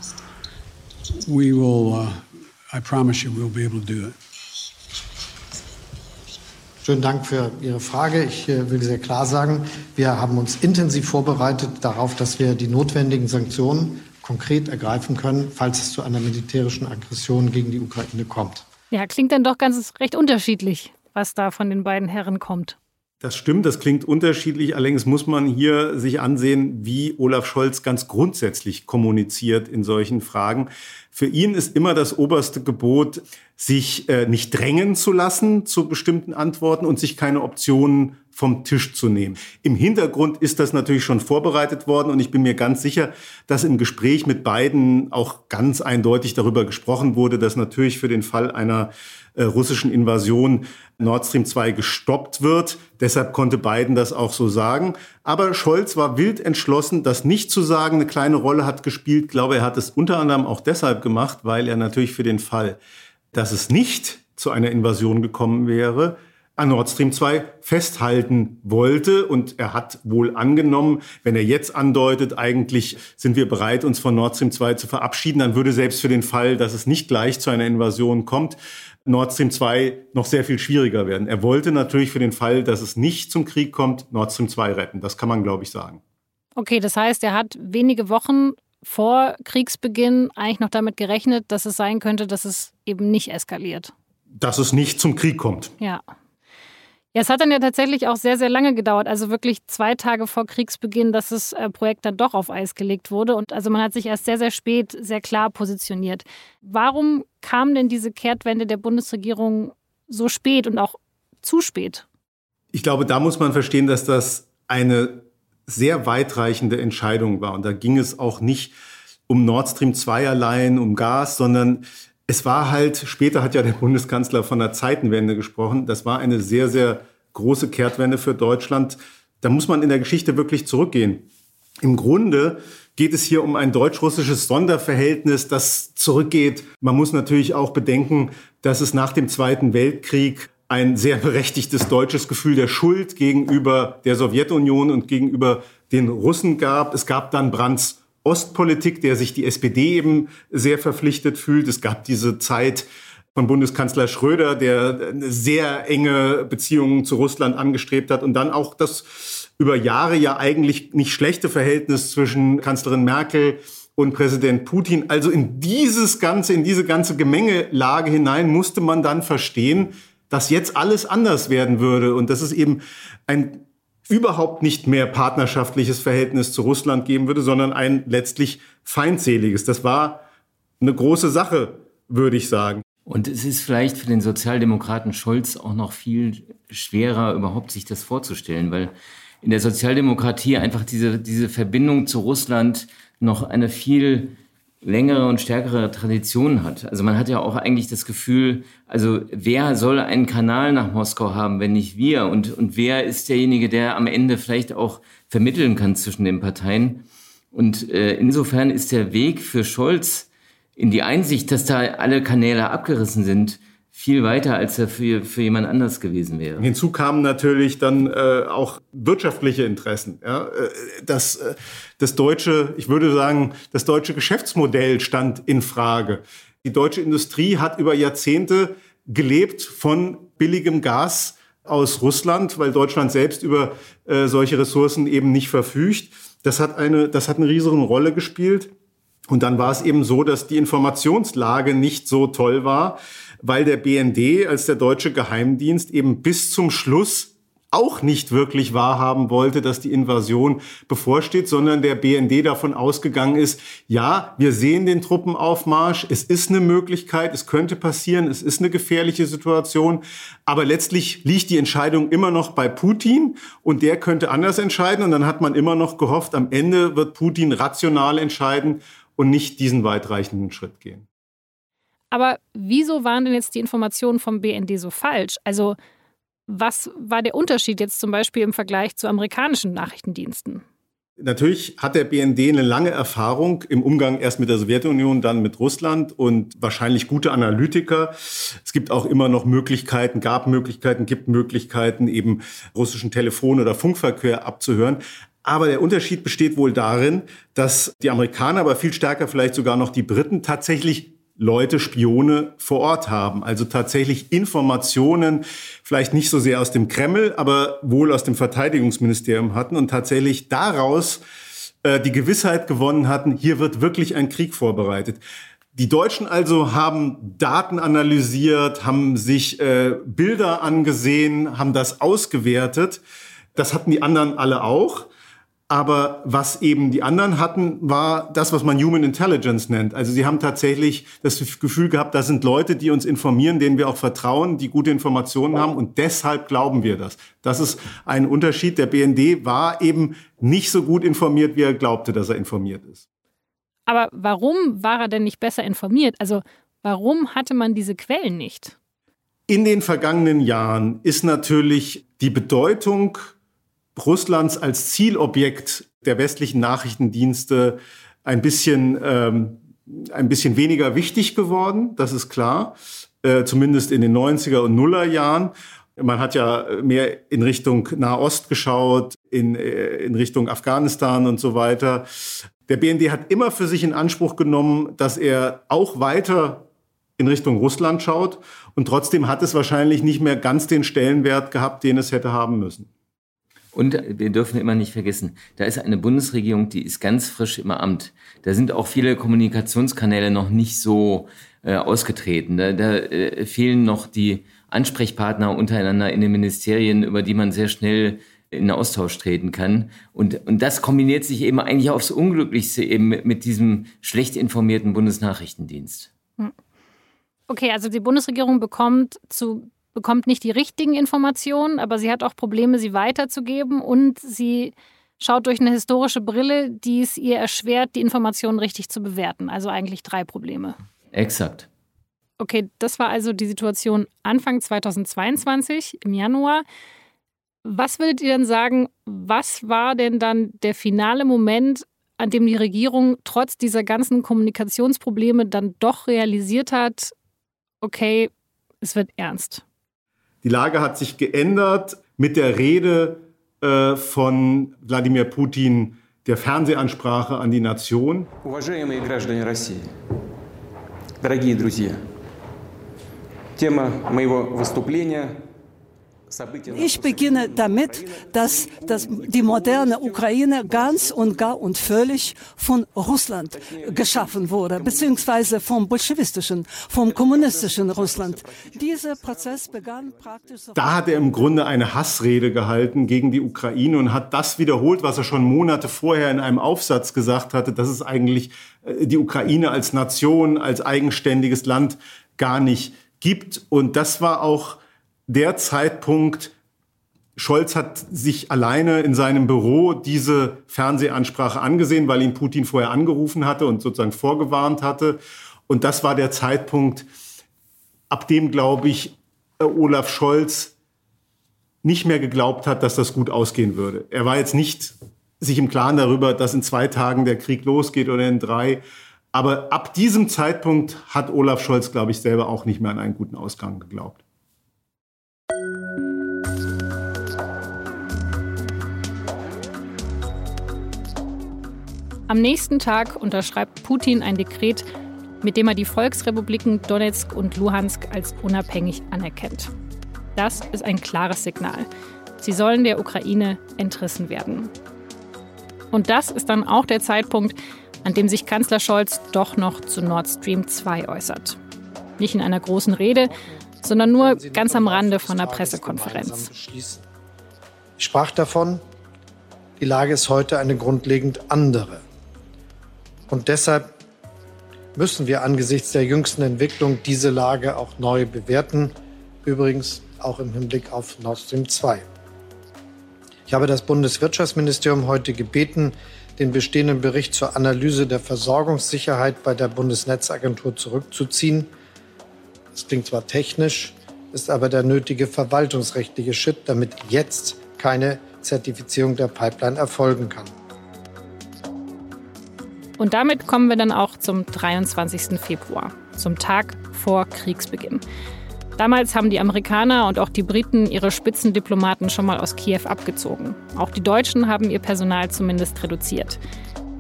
We will. Uh, I promise you, we'll be able to do it.
Schönen Dank für Ihre Frage. Ich äh, will sehr klar sagen, wir haben uns intensiv vorbereitet darauf, dass wir die notwendigen Sanktionen konkret ergreifen können, falls es zu einer militärischen Aggression gegen die Ukraine kommt.
Ja, klingt dann doch ganz recht unterschiedlich, was da von den beiden Herren kommt.
Das stimmt, das klingt unterschiedlich. Allerdings muss man hier sich ansehen, wie Olaf Scholz ganz grundsätzlich kommuniziert in solchen Fragen. Für ihn ist immer das oberste Gebot, sich äh, nicht drängen zu lassen zu bestimmten Antworten und sich keine Optionen vom Tisch zu nehmen. Im Hintergrund ist das natürlich schon vorbereitet worden und ich bin mir ganz sicher, dass im Gespräch mit beiden auch ganz eindeutig darüber gesprochen wurde, dass natürlich für den Fall einer äh, russischen Invasion Nord Stream 2 gestoppt wird. Deshalb konnte Biden das auch so sagen. Aber Scholz war wild entschlossen, das nicht zu sagen. Eine kleine Rolle hat gespielt. Ich glaube, er hat es unter anderem auch deshalb gemacht, weil er natürlich für den Fall, dass es nicht zu einer Invasion gekommen wäre, an Nord Stream 2 festhalten wollte. Und er hat wohl angenommen, wenn er jetzt andeutet, eigentlich sind wir bereit, uns von Nord Stream 2 zu verabschieden, dann würde selbst für den Fall, dass es nicht gleich zu einer Invasion kommt, Nord Stream 2 noch sehr viel schwieriger werden. Er wollte natürlich für den Fall, dass es nicht zum Krieg kommt, Nord Stream 2 retten. Das kann man, glaube ich, sagen.
Okay, das heißt, er hat wenige Wochen vor Kriegsbeginn eigentlich noch damit gerechnet, dass es sein könnte, dass es eben nicht eskaliert.
Dass es nicht zum Krieg kommt.
Ja. Ja, es hat dann ja tatsächlich auch sehr, sehr lange gedauert, also wirklich zwei Tage vor Kriegsbeginn, dass das äh, Projekt dann doch auf Eis gelegt wurde. Und also man hat sich erst sehr, sehr spät sehr klar positioniert. Warum kam denn diese Kehrtwende der Bundesregierung so spät und auch zu spät?
Ich glaube, da muss man verstehen, dass das eine sehr weitreichende Entscheidung war. Und da ging es auch nicht um Nord Stream 2 allein, um Gas, sondern es war halt, später hat ja der Bundeskanzler von der Zeitenwende gesprochen, das war eine sehr, sehr große Kehrtwende für Deutschland. Da muss man in der Geschichte wirklich zurückgehen. Im Grunde geht es hier um ein deutsch-russisches Sonderverhältnis, das zurückgeht. Man muss natürlich auch bedenken, dass es nach dem Zweiten Weltkrieg ein sehr berechtigtes deutsches Gefühl der Schuld gegenüber der Sowjetunion und gegenüber den Russen gab. Es gab dann Brandts Ostpolitik, der sich die SPD eben sehr verpflichtet fühlt. Es gab diese Zeit von Bundeskanzler Schröder, der sehr enge Beziehungen zu Russland angestrebt hat und dann auch das über Jahre ja eigentlich nicht schlechte Verhältnis zwischen Kanzlerin Merkel und Präsident Putin. Also in dieses ganze, in diese ganze Gemengelage hinein musste man dann verstehen, dass jetzt alles anders werden würde und dass es eben ein überhaupt nicht mehr partnerschaftliches Verhältnis zu Russland geben würde, sondern ein letztlich feindseliges. Das war eine große Sache, würde ich sagen.
Und es ist vielleicht für den Sozialdemokraten Scholz auch noch viel schwerer, überhaupt sich das vorzustellen, weil in der Sozialdemokratie einfach diese, diese Verbindung zu Russland noch eine viel längere und stärkere Tradition hat. Also man hat ja auch eigentlich das Gefühl, also wer soll einen Kanal nach Moskau haben, wenn nicht wir? Und, und wer ist derjenige, der am Ende vielleicht auch vermitteln kann zwischen den Parteien? Und äh, insofern ist der Weg für Scholz in die Einsicht, dass da alle Kanäle abgerissen sind, viel weiter, als er für, für jemand anders gewesen wäre.
Hinzu kamen natürlich dann äh, auch wirtschaftliche Interessen. Ja? Äh, das, äh, das deutsche, ich würde sagen, das deutsche Geschäftsmodell stand in Frage. Die deutsche Industrie hat über Jahrzehnte gelebt von billigem Gas aus Russland, weil Deutschland selbst über äh, solche Ressourcen eben nicht verfügt. Das hat eine, das hat eine riesige Rolle gespielt. Und dann war es eben so, dass die Informationslage nicht so toll war, weil der BND als der deutsche Geheimdienst eben bis zum Schluss auch nicht wirklich wahrhaben wollte, dass die Invasion bevorsteht, sondern der BND davon ausgegangen ist, ja, wir sehen den Truppenaufmarsch, es ist eine Möglichkeit, es könnte passieren, es ist eine gefährliche Situation, aber letztlich liegt die Entscheidung immer noch bei Putin und der könnte anders entscheiden und dann hat man immer noch gehofft, am Ende wird Putin rational entscheiden und nicht diesen weitreichenden Schritt gehen.
Aber wieso waren denn jetzt die Informationen vom BND so falsch? Also was war der Unterschied jetzt zum Beispiel im Vergleich zu amerikanischen Nachrichtendiensten?
Natürlich hat der BND eine lange Erfahrung im Umgang erst mit der Sowjetunion, dann mit Russland und wahrscheinlich gute Analytiker. Es gibt auch immer noch Möglichkeiten, gab Möglichkeiten, gibt Möglichkeiten, eben russischen Telefon- oder Funkverkehr abzuhören. Aber der Unterschied besteht wohl darin, dass die Amerikaner, aber viel stärker vielleicht sogar noch die Briten tatsächlich Leute, Spione vor Ort haben. Also tatsächlich Informationen, vielleicht nicht so sehr aus dem Kreml, aber wohl aus dem Verteidigungsministerium hatten und tatsächlich daraus äh, die Gewissheit gewonnen hatten, hier wird wirklich ein Krieg vorbereitet. Die Deutschen also haben Daten analysiert, haben sich äh, Bilder angesehen, haben das ausgewertet. Das hatten die anderen alle auch. Aber was eben die anderen hatten, war das, was man Human Intelligence nennt. Also sie haben tatsächlich das Gefühl gehabt, da sind Leute, die uns informieren, denen wir auch vertrauen, die gute Informationen haben und deshalb glauben wir das. Das ist ein Unterschied. Der BND war eben nicht so gut informiert, wie er glaubte, dass er informiert ist.
Aber warum war er denn nicht besser informiert? Also warum hatte man diese Quellen nicht?
In den vergangenen Jahren ist natürlich die Bedeutung Russlands als Zielobjekt der westlichen Nachrichtendienste ein bisschen, ähm, ein bisschen weniger wichtig geworden, das ist klar, äh, zumindest in den 90er und Nuller Jahren. Man hat ja mehr in Richtung Nahost geschaut, in, äh, in Richtung Afghanistan und so weiter. Der BND hat immer für sich in Anspruch genommen, dass er auch weiter in Richtung Russland schaut. Und trotzdem hat es wahrscheinlich nicht mehr ganz den Stellenwert gehabt, den es hätte haben müssen.
Und wir dürfen immer nicht vergessen, da ist eine Bundesregierung, die ist ganz frisch im Amt. Da sind auch viele Kommunikationskanäle noch nicht so äh, ausgetreten. Da, da äh, fehlen noch die Ansprechpartner untereinander in den Ministerien, über die man sehr schnell in Austausch treten kann. Und, und das kombiniert sich eben eigentlich aufs Unglücklichste eben mit, mit diesem schlecht informierten Bundesnachrichtendienst. Hm.
Okay, also die Bundesregierung bekommt zu bekommt nicht die richtigen Informationen, aber sie hat auch Probleme, sie weiterzugeben und sie schaut durch eine historische Brille, die es ihr erschwert, die Informationen richtig zu bewerten. Also eigentlich drei Probleme.
Exakt.
Okay, das war also die Situation Anfang 2022 im Januar. Was würdet ihr denn sagen, was war denn dann der finale Moment, an dem die Regierung trotz dieser ganzen Kommunikationsprobleme dann doch realisiert hat, okay, es wird ernst?
Die Lage hat sich geändert mit der Rede äh, von Wladimir Putin, der Fernsehansprache an die Nation. Уважаемые граждане России, дорогие друзья,
тема моего выступления ich beginne damit, dass, dass die moderne Ukraine ganz und gar und völlig von Russland geschaffen wurde, beziehungsweise vom bolschewistischen, vom kommunistischen Russland. Dieser Prozess begann praktisch.
Da hat er im Grunde eine Hassrede gehalten gegen die Ukraine und hat das wiederholt, was er schon Monate vorher in einem Aufsatz gesagt hatte, dass es eigentlich äh, die Ukraine als Nation, als eigenständiges Land gar nicht gibt. Und das war auch der Zeitpunkt, Scholz hat sich alleine in seinem Büro diese Fernsehansprache angesehen, weil ihn Putin vorher angerufen hatte und sozusagen vorgewarnt hatte. Und das war der Zeitpunkt, ab dem, glaube ich, Olaf Scholz nicht mehr geglaubt hat, dass das gut ausgehen würde. Er war jetzt nicht sich im Klaren darüber, dass in zwei Tagen der Krieg losgeht oder in drei. Aber ab diesem Zeitpunkt hat Olaf Scholz, glaube ich, selber auch nicht mehr an einen guten Ausgang geglaubt.
Am nächsten Tag unterschreibt Putin ein Dekret, mit dem er die Volksrepubliken Donetsk und Luhansk als unabhängig anerkennt. Das ist ein klares Signal. Sie sollen der Ukraine entrissen werden. Und das ist dann auch der Zeitpunkt, an dem sich Kanzler Scholz doch noch zu Nord Stream 2 äußert. Nicht in einer großen Rede, sondern nur ganz am Rande von einer Pressekonferenz.
Ich sprach davon, die Lage ist heute eine grundlegend andere. Und deshalb müssen wir angesichts der jüngsten Entwicklung diese Lage auch neu bewerten, übrigens auch im Hinblick auf Nord Stream 2. Ich habe das Bundeswirtschaftsministerium heute gebeten, den bestehenden Bericht zur Analyse der Versorgungssicherheit bei der Bundesnetzagentur zurückzuziehen. Das klingt zwar technisch, ist aber der nötige verwaltungsrechtliche Schritt, damit jetzt keine Zertifizierung der Pipeline erfolgen kann.
Und damit kommen wir dann auch zum 23. Februar, zum Tag vor Kriegsbeginn. Damals haben die Amerikaner und auch die Briten ihre Spitzendiplomaten schon mal aus Kiew abgezogen. Auch die Deutschen haben ihr Personal zumindest reduziert.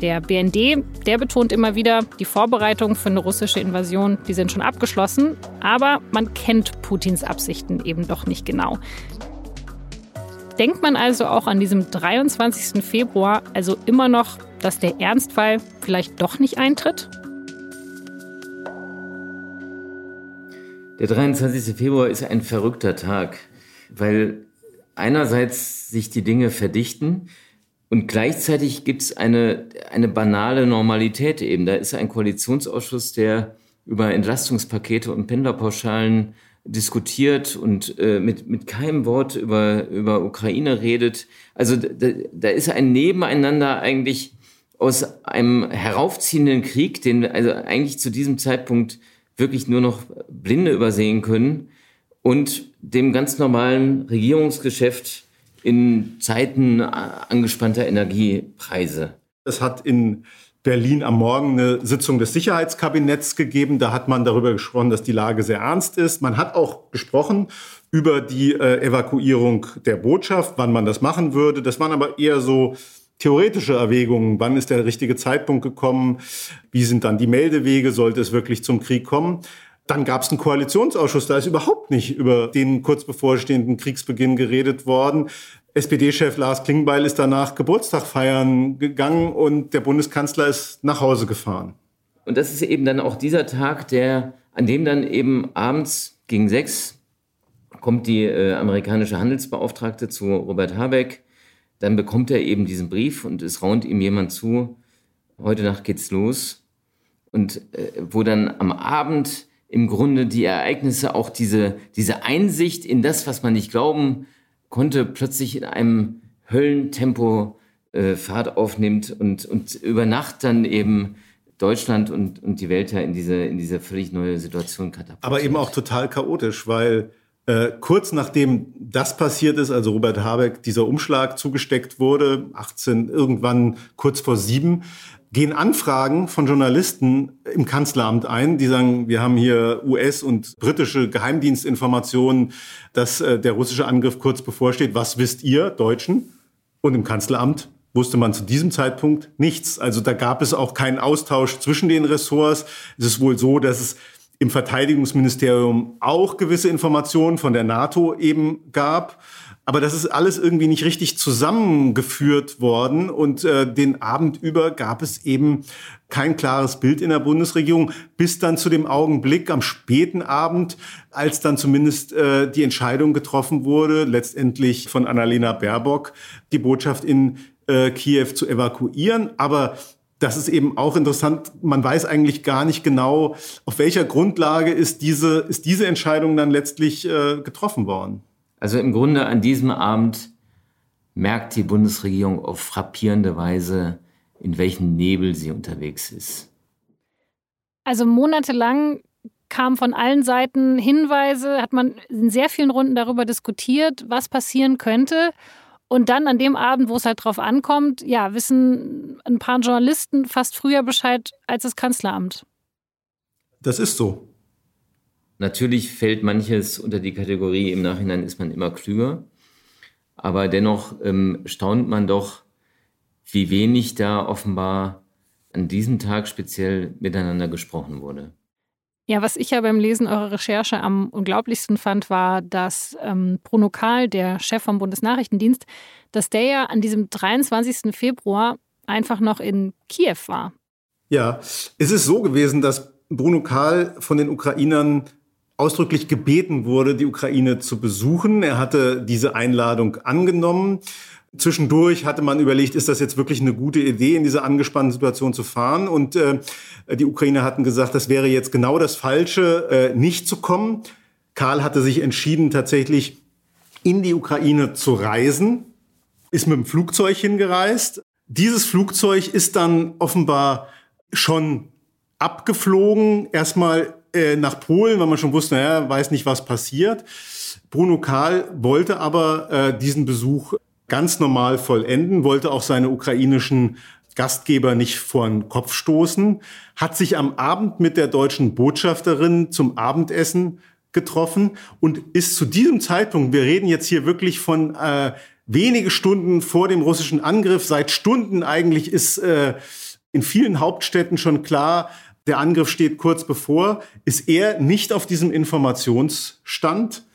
Der BND, der betont immer wieder, die Vorbereitungen für eine russische Invasion, die sind schon abgeschlossen, aber man kennt Putins Absichten eben doch nicht genau. Denkt man also auch an diesem 23. Februar also immer noch, dass der Ernstfall vielleicht doch nicht eintritt?
Der 23. Februar ist ein verrückter Tag, weil einerseits sich die Dinge verdichten und gleichzeitig gibt es eine, eine banale Normalität eben. Da ist ein Koalitionsausschuss, der über Entlastungspakete und Pendlerpauschalen diskutiert und äh, mit, mit keinem Wort über, über Ukraine redet. Also da, da ist ein Nebeneinander eigentlich aus einem heraufziehenden Krieg, den also eigentlich zu diesem Zeitpunkt wirklich nur noch Blinde übersehen können und dem ganz normalen Regierungsgeschäft in Zeiten angespannter Energiepreise.
Es hat in Berlin am Morgen eine Sitzung des Sicherheitskabinetts gegeben. Da hat man darüber gesprochen, dass die Lage sehr ernst ist. Man hat auch gesprochen über die äh, Evakuierung der Botschaft, wann man das machen würde. Das waren aber eher so theoretische Erwägungen. Wann ist der richtige Zeitpunkt gekommen? Wie sind dann die Meldewege? Sollte es wirklich zum Krieg kommen? Dann gab es einen Koalitionsausschuss, da ist überhaupt nicht über den kurz bevorstehenden Kriegsbeginn geredet worden. SPD-Chef Lars Klingbeil ist danach Geburtstag feiern gegangen und der Bundeskanzler ist nach Hause gefahren.
Und das ist eben dann auch dieser Tag, der, an dem dann eben abends gegen sechs kommt die äh, amerikanische Handelsbeauftragte zu Robert Habeck dann bekommt er eben diesen Brief und es raunt ihm jemand zu, heute Nacht geht's los. Und äh, wo dann am Abend im Grunde die Ereignisse, auch diese, diese Einsicht in das, was man nicht glauben konnte, plötzlich in einem Höllentempo äh, Fahrt aufnimmt und, und über Nacht dann eben Deutschland und, und die Welt ja in diese, in diese völlig neue Situation katapultiert.
Aber eben auch total chaotisch, weil äh, kurz nachdem das passiert ist, also Robert Habeck dieser Umschlag zugesteckt wurde, 18 irgendwann kurz vor sieben, gehen Anfragen von Journalisten im Kanzleramt ein, die sagen, wir haben hier US- und britische Geheimdienstinformationen, dass äh, der russische Angriff kurz bevorsteht. Was wisst ihr, Deutschen? Und im Kanzleramt wusste man zu diesem Zeitpunkt nichts. Also da gab es auch keinen Austausch zwischen den Ressorts. Es ist wohl so, dass es im Verteidigungsministerium auch gewisse Informationen von der NATO eben gab. Aber das ist alles irgendwie nicht richtig zusammengeführt worden. Und äh, den Abend über gab es eben kein klares Bild in der Bundesregierung, bis dann zu dem Augenblick am späten Abend, als dann zumindest äh, die Entscheidung getroffen wurde, letztendlich von Annalena Baerbock, die Botschaft in äh, Kiew zu evakuieren. Aber das ist eben auch interessant. Man weiß eigentlich gar nicht genau, auf welcher Grundlage ist diese, ist diese Entscheidung dann letztlich äh, getroffen worden.
Also im Grunde an diesem Abend merkt die Bundesregierung auf frappierende Weise, in welchem Nebel sie unterwegs ist.
Also monatelang kamen von allen Seiten Hinweise, hat man in sehr vielen Runden darüber diskutiert, was passieren könnte. Und dann an dem Abend, wo es halt drauf ankommt, ja, wissen ein paar Journalisten fast früher Bescheid als das Kanzleramt.
Das ist so.
Natürlich fällt manches unter die Kategorie, im Nachhinein ist man immer klüger. Aber dennoch ähm, staunt man doch, wie wenig da offenbar an diesem Tag speziell miteinander gesprochen wurde.
Ja, was ich ja beim Lesen eurer Recherche am unglaublichsten fand, war, dass ähm, Bruno Kahl, der Chef vom Bundesnachrichtendienst, dass der ja an diesem 23. Februar einfach noch in Kiew war.
Ja, es ist so gewesen, dass Bruno Kahl von den Ukrainern ausdrücklich gebeten wurde, die Ukraine zu besuchen. Er hatte diese Einladung angenommen. Zwischendurch hatte man überlegt, ist das jetzt wirklich eine gute Idee, in dieser angespannten Situation zu fahren? Und äh, die Ukrainer hatten gesagt, das wäre jetzt genau das Falsche, äh, nicht zu kommen. Karl hatte sich entschieden, tatsächlich in die Ukraine zu reisen, ist mit dem Flugzeug hingereist. Dieses Flugzeug ist dann offenbar schon abgeflogen, erstmal äh, nach Polen, weil man schon wusste, naja, weiß nicht, was passiert. Bruno Karl wollte aber äh, diesen Besuch ganz normal vollenden, wollte auch seine ukrainischen Gastgeber nicht vor den Kopf stoßen, hat sich am Abend mit der deutschen Botschafterin zum Abendessen getroffen und ist zu diesem Zeitpunkt, wir reden jetzt hier wirklich von äh, wenige Stunden vor dem russischen Angriff, seit Stunden eigentlich ist äh, in vielen Hauptstädten schon klar, der Angriff steht kurz bevor, ist er nicht auf diesem Informationsstand.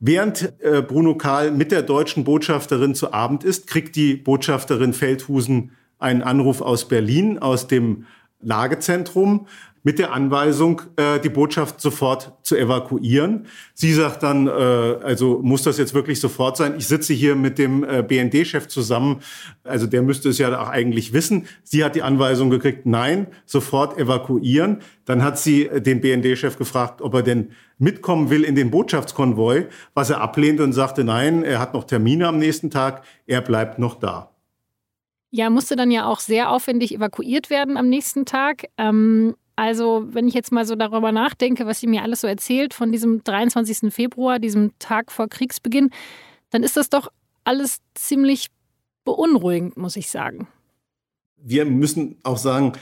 Während äh, Bruno Kahl mit der deutschen Botschafterin zu Abend ist, kriegt die Botschafterin Feldhusen einen Anruf aus Berlin, aus dem Lagezentrum mit der Anweisung, äh, die Botschaft sofort zu evakuieren. Sie sagt dann, äh, also muss das jetzt wirklich sofort sein? Ich sitze hier mit dem äh, BND-Chef zusammen, also der müsste es ja auch eigentlich wissen. Sie hat die Anweisung gekriegt, nein, sofort evakuieren. Dann hat sie äh, den BND-Chef gefragt, ob er denn mitkommen will in den Botschaftskonvoi, was er ablehnte und sagte, nein, er hat noch Termine am nächsten Tag, er bleibt noch da.
Ja, musste dann ja auch sehr aufwendig evakuiert werden am nächsten Tag. Ähm, also, wenn ich jetzt mal so darüber nachdenke, was sie mir alles so erzählt von diesem 23. Februar, diesem Tag vor Kriegsbeginn, dann ist das doch alles ziemlich beunruhigend, muss ich sagen.
Wir müssen auch sagen,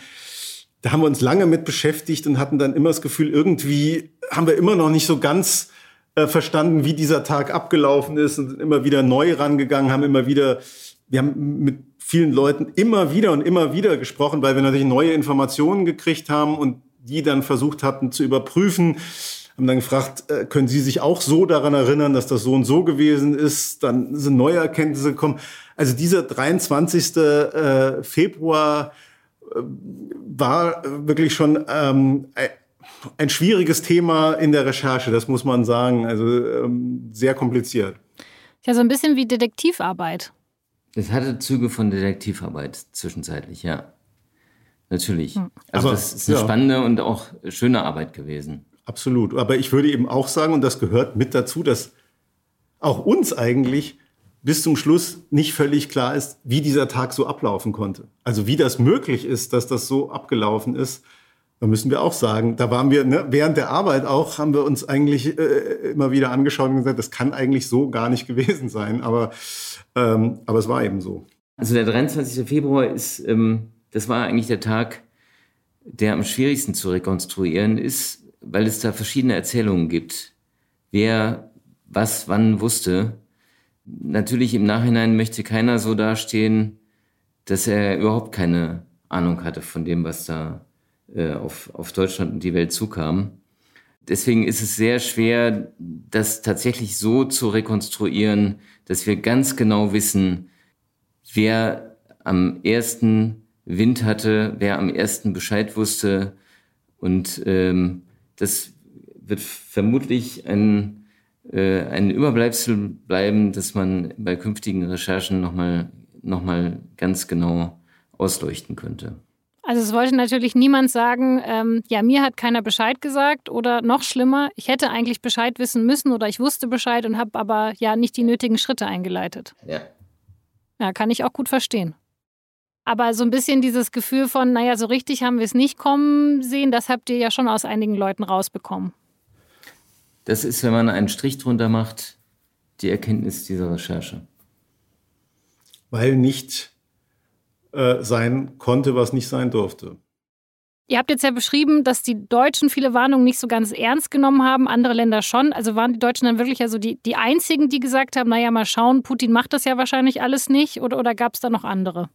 da haben wir uns lange mit beschäftigt und hatten dann immer das Gefühl, irgendwie haben wir immer noch nicht so ganz äh, verstanden, wie dieser Tag abgelaufen ist und sind immer wieder neu rangegangen, haben immer wieder, wir haben mit vielen Leuten immer wieder und immer wieder gesprochen, weil wir natürlich neue Informationen gekriegt haben und die dann versucht hatten zu überprüfen. Haben dann gefragt, äh, können Sie sich auch so daran erinnern, dass das so und so gewesen ist? Dann sind neue Erkenntnisse gekommen. Also dieser 23. Äh, Februar äh, war wirklich schon ähm, ein schwieriges Thema in der Recherche, das muss man sagen. Also ähm, sehr kompliziert.
Ja, so ein bisschen wie Detektivarbeit.
Es hatte Züge von Detektivarbeit zwischenzeitlich, ja. Natürlich. Hm. Also Aber, das ist eine ja. spannende und auch schöne Arbeit gewesen.
Absolut. Aber ich würde eben auch sagen, und das gehört mit dazu, dass auch uns eigentlich bis zum Schluss nicht völlig klar ist, wie dieser Tag so ablaufen konnte. Also wie das möglich ist, dass das so abgelaufen ist. Da müssen wir auch sagen, da waren wir ne, während der Arbeit auch, haben wir uns eigentlich äh, immer wieder angeschaut und gesagt, das kann eigentlich so gar nicht [laughs] gewesen sein. Aber ähm, aber es war eben so.
Also der 23. Februar ist, ähm, das war eigentlich der Tag, der am schwierigsten zu rekonstruieren ist, weil es da verschiedene Erzählungen gibt. Wer was wann wusste. Natürlich im Nachhinein möchte keiner so dastehen, dass er überhaupt keine Ahnung hatte von dem, was da äh, auf, auf Deutschland und die Welt zukam. Deswegen ist es sehr schwer, das tatsächlich so zu rekonstruieren, dass wir ganz genau wissen, wer am ersten Wind hatte, wer am ersten Bescheid wusste. Und ähm, das wird vermutlich ein, äh, ein Überbleibsel bleiben, dass man bei künftigen Recherchen nochmal noch mal ganz genau ausleuchten könnte.
Also es wollte natürlich niemand sagen, ähm, ja, mir hat keiner Bescheid gesagt oder noch schlimmer, ich hätte eigentlich Bescheid wissen müssen oder ich wusste Bescheid und habe aber ja nicht die nötigen Schritte eingeleitet.
Ja.
Ja, kann ich auch gut verstehen. Aber so ein bisschen dieses Gefühl von, naja, so richtig haben wir es nicht kommen sehen, das habt ihr ja schon aus einigen Leuten rausbekommen.
Das ist, wenn man einen Strich drunter macht, die Erkenntnis dieser Recherche.
Weil nicht äh, sein konnte, was nicht sein durfte.
Ihr habt jetzt ja beschrieben, dass die Deutschen viele Warnungen nicht so ganz ernst genommen haben, andere Länder schon. Also waren die Deutschen dann wirklich also die, die einzigen, die gesagt haben, naja, mal schauen, Putin macht das ja wahrscheinlich alles nicht oder, oder gab es da noch andere?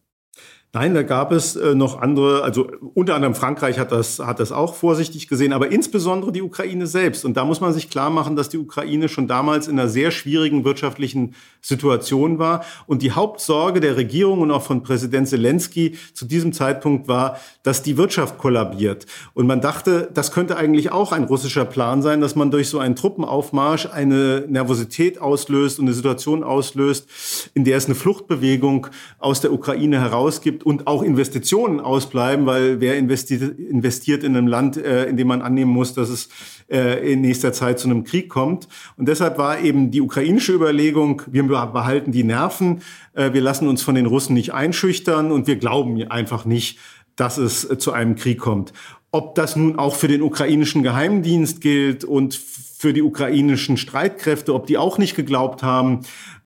Nein, da gab es äh, noch andere, also unter anderem Frankreich hat das, hat das auch vorsichtig gesehen, aber insbesondere die Ukraine selbst. Und da muss man sich klar machen, dass die Ukraine schon damals in einer sehr schwierigen wirtschaftlichen Situation war. Und die Hauptsorge der Regierung und auch von Präsident Zelensky zu diesem Zeitpunkt war, dass die Wirtschaft kollabiert. Und man dachte, das könnte eigentlich auch ein russischer Plan sein, dass man durch so einen Truppenaufmarsch eine Nervosität auslöst und eine Situation auslöst, in der es eine Fluchtbewegung aus der Ukraine herausgibt und auch Investitionen ausbleiben, weil wer investiert, investiert in einem Land, äh, in dem man annehmen muss, dass es äh, in nächster Zeit zu einem Krieg kommt. Und deshalb war eben die ukrainische Überlegung, wir behalten die Nerven, äh, wir lassen uns von den Russen nicht einschüchtern und wir glauben einfach nicht, dass es äh, zu einem Krieg kommt. Ob das nun auch für den ukrainischen Geheimdienst gilt und für die ukrainischen Streitkräfte, ob die auch nicht geglaubt haben,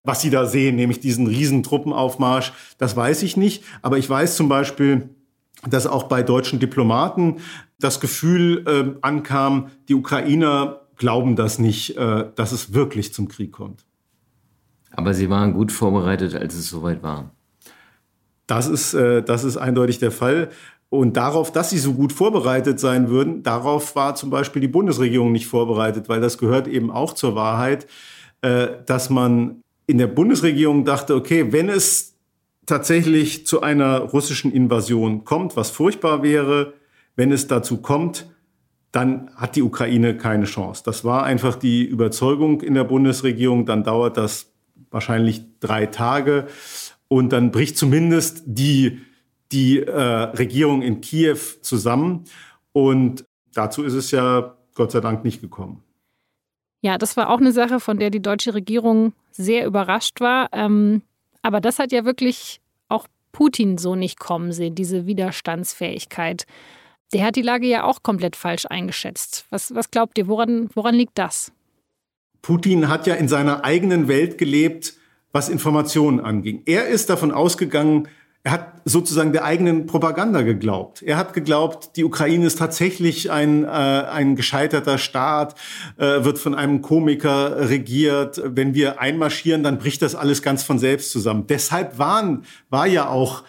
was sie da sehen, nämlich diesen riesen Truppenaufmarsch, das weiß ich nicht. Aber ich weiß zum Beispiel, dass auch bei deutschen Diplomaten das Gefühl äh, ankam, die Ukrainer glauben das nicht, äh, dass es wirklich zum Krieg kommt.
Aber sie waren gut vorbereitet, als es soweit war.
Das ist, äh, das ist eindeutig der Fall. Und darauf, dass sie so gut vorbereitet sein würden, darauf war zum Beispiel die Bundesregierung nicht vorbereitet, weil das gehört eben auch zur Wahrheit, äh, dass man in der Bundesregierung dachte, okay, wenn es tatsächlich zu einer russischen Invasion kommt, was furchtbar wäre, wenn es dazu kommt, dann hat die Ukraine keine Chance. Das war einfach die Überzeugung in der Bundesregierung. Dann dauert das wahrscheinlich drei Tage und dann bricht zumindest die, die äh, Regierung in Kiew zusammen. Und dazu ist es ja Gott sei Dank nicht gekommen.
Ja, das war auch eine Sache, von der die deutsche Regierung sehr überrascht war. Ähm, aber das hat ja wirklich auch Putin so nicht kommen sehen, diese Widerstandsfähigkeit. Der hat die Lage ja auch komplett falsch eingeschätzt. Was, was glaubt ihr, woran, woran liegt das?
Putin hat ja in seiner eigenen Welt gelebt, was Informationen anging. Er ist davon ausgegangen, er hat sozusagen der eigenen Propaganda geglaubt. Er hat geglaubt, die Ukraine ist tatsächlich ein, äh, ein gescheiterter Staat, äh, wird von einem Komiker regiert. Wenn wir einmarschieren, dann bricht das alles ganz von selbst zusammen. Deshalb waren, war ja auch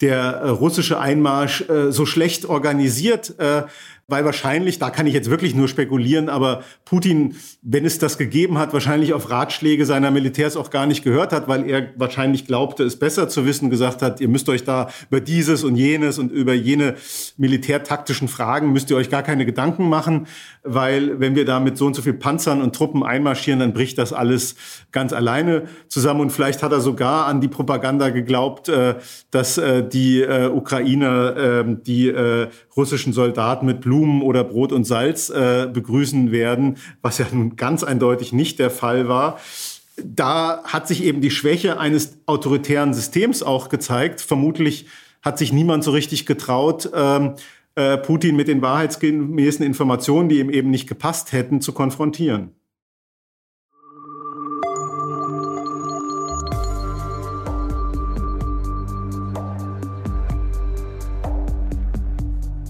der äh, russische Einmarsch äh, so schlecht organisiert, äh, weil wahrscheinlich, da kann ich jetzt wirklich nur spekulieren, aber Putin, wenn es das gegeben hat, wahrscheinlich auf Ratschläge seiner Militärs auch gar nicht gehört hat, weil er wahrscheinlich glaubte, es besser zu wissen, gesagt hat, ihr müsst euch da über dieses und jenes und über jene militärtaktischen Fragen müsst ihr euch gar keine Gedanken machen, weil wenn wir da mit so und so viel Panzern und Truppen einmarschieren, dann bricht das alles ganz alleine zusammen und vielleicht hat er sogar an die Propaganda geglaubt, äh, dass äh, die äh, Ukrainer ähm, die russischen Soldaten mit Blumen oder Brot und Salz begrüßen werden, was ja nun ganz eindeutig nicht der Fall war. Da hat sich eben die Schwäche eines autoritären Systems auch gezeigt. Vermutlich hat sich niemand so richtig getraut, ähm, äh, Putin mit den wahrheitsgemäßen Informationen, die ihm eben nicht gepasst hätten, zu konfrontieren.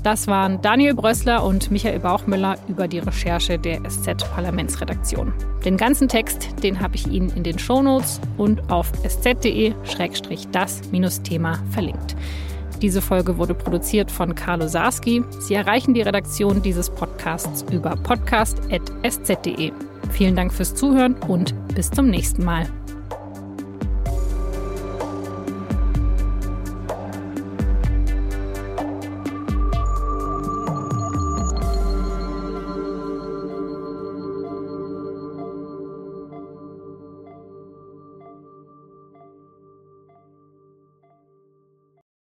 Das waren Daniel Brössler und Michael Bauchmüller über die Recherche der SZ-Parlamentsredaktion. Den ganzen Text, den habe ich Ihnen in den Shownotes und auf sz.de-das-thema verlinkt. Diese Folge wurde produziert von Carlo Sarski. Sie erreichen die Redaktion dieses Podcasts über podcast.sz.de. Vielen Dank fürs Zuhören und bis zum nächsten Mal.